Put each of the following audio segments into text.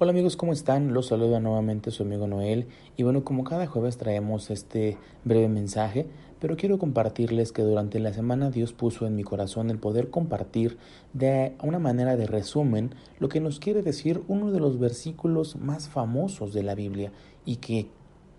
Hola amigos, ¿cómo están? Los saluda nuevamente su amigo Noel y bueno, como cada jueves traemos este breve mensaje, pero quiero compartirles que durante la semana Dios puso en mi corazón el poder compartir de una manera de resumen lo que nos quiere decir uno de los versículos más famosos de la Biblia y que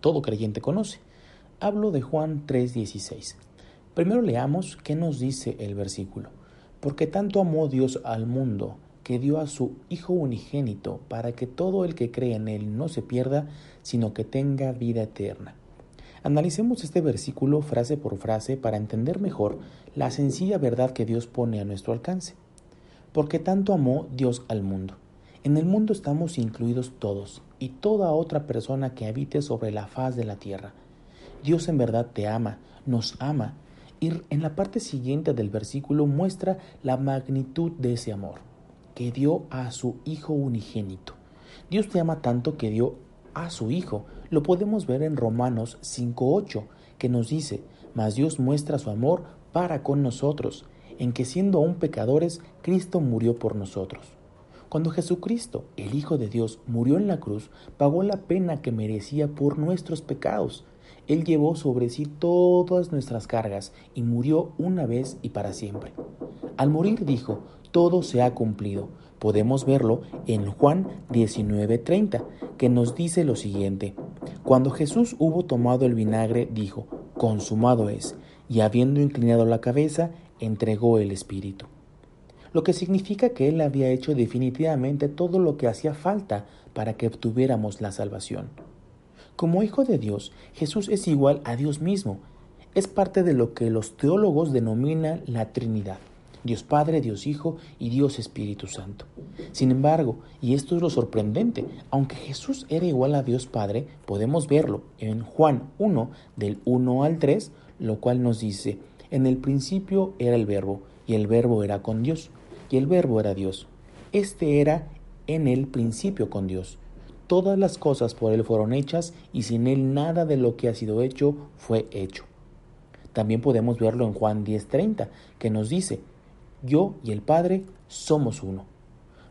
todo creyente conoce. Hablo de Juan 3:16. Primero leamos qué nos dice el versículo. Porque tanto amó Dios al mundo que dio a su Hijo unigénito para que todo el que cree en Él no se pierda, sino que tenga vida eterna. Analicemos este versículo frase por frase para entender mejor la sencilla verdad que Dios pone a nuestro alcance. Porque tanto amó Dios al mundo. En el mundo estamos incluidos todos y toda otra persona que habite sobre la faz de la tierra. Dios en verdad te ama, nos ama, y en la parte siguiente del versículo muestra la magnitud de ese amor que dio a su Hijo unigénito. Dios te ama tanto que dio a su Hijo. Lo podemos ver en Romanos 5.8, que nos dice, mas Dios muestra su amor para con nosotros, en que siendo aún pecadores, Cristo murió por nosotros. Cuando Jesucristo, el Hijo de Dios, murió en la cruz, pagó la pena que merecía por nuestros pecados. Él llevó sobre sí todas nuestras cargas y murió una vez y para siempre. Al morir dijo, todo se ha cumplido. Podemos verlo en Juan 19:30, que nos dice lo siguiente. Cuando Jesús hubo tomado el vinagre, dijo, consumado es, y habiendo inclinado la cabeza, entregó el Espíritu. Lo que significa que Él había hecho definitivamente todo lo que hacía falta para que obtuviéramos la salvación. Como Hijo de Dios, Jesús es igual a Dios mismo. Es parte de lo que los teólogos denominan la Trinidad. Dios Padre, Dios Hijo y Dios Espíritu Santo. Sin embargo, y esto es lo sorprendente, aunque Jesús era igual a Dios Padre, podemos verlo en Juan 1 del 1 al 3, lo cual nos dice, en el principio era el verbo, y el verbo era con Dios, y el verbo era Dios. Este era en el principio con Dios. Todas las cosas por Él fueron hechas, y sin Él nada de lo que ha sido hecho fue hecho. También podemos verlo en Juan 10:30, que nos dice, yo y el Padre somos uno.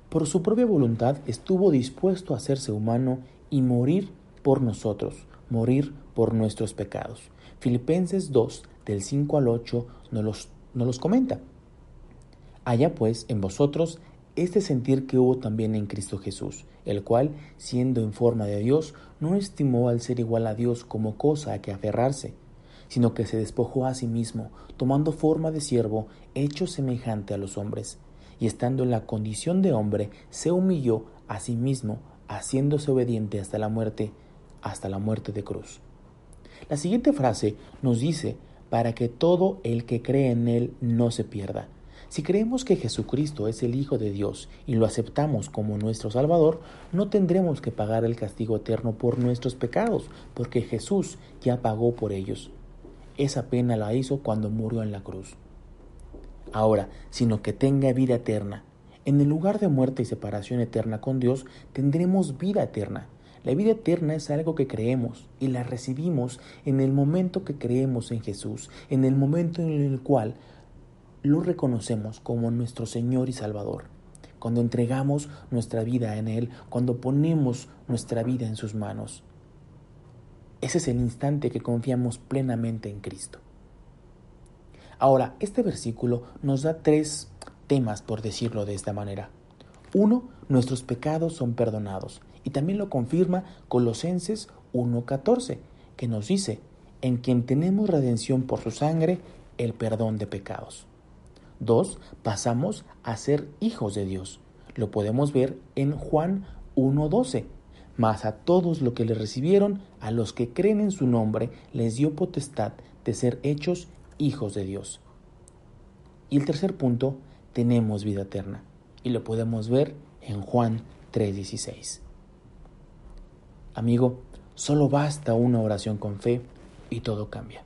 Por su propia voluntad estuvo dispuesto a hacerse humano y morir por nosotros, morir por nuestros pecados. Filipenses 2, del 5 al 8, nos los, los comenta. Haya pues en vosotros este sentir que hubo también en Cristo Jesús, el cual, siendo en forma de Dios, no estimó al ser igual a Dios como cosa a que aferrarse, sino que se despojó a sí mismo, tomando forma de siervo, hecho semejante a los hombres, y estando en la condición de hombre, se humilló a sí mismo, haciéndose obediente hasta la muerte, hasta la muerte de cruz. La siguiente frase nos dice, para que todo el que cree en Él no se pierda. Si creemos que Jesucristo es el Hijo de Dios y lo aceptamos como nuestro Salvador, no tendremos que pagar el castigo eterno por nuestros pecados, porque Jesús ya pagó por ellos. Esa pena la hizo cuando murió en la cruz. Ahora, sino que tenga vida eterna. En el lugar de muerte y separación eterna con Dios, tendremos vida eterna. La vida eterna es algo que creemos y la recibimos en el momento que creemos en Jesús, en el momento en el cual lo reconocemos como nuestro Señor y Salvador. Cuando entregamos nuestra vida en Él, cuando ponemos nuestra vida en sus manos. Ese es el instante que confiamos plenamente en Cristo. Ahora, este versículo nos da tres temas, por decirlo de esta manera. Uno, nuestros pecados son perdonados. Y también lo confirma Colosenses 1.14, que nos dice, en quien tenemos redención por su sangre, el perdón de pecados. Dos, pasamos a ser hijos de Dios. Lo podemos ver en Juan 1.12 mas a todos los que le recibieron, a los que creen en su nombre, les dio potestad de ser hechos hijos de Dios. Y el tercer punto, tenemos vida eterna. Y lo podemos ver en Juan 3:16. Amigo, solo basta una oración con fe y todo cambia.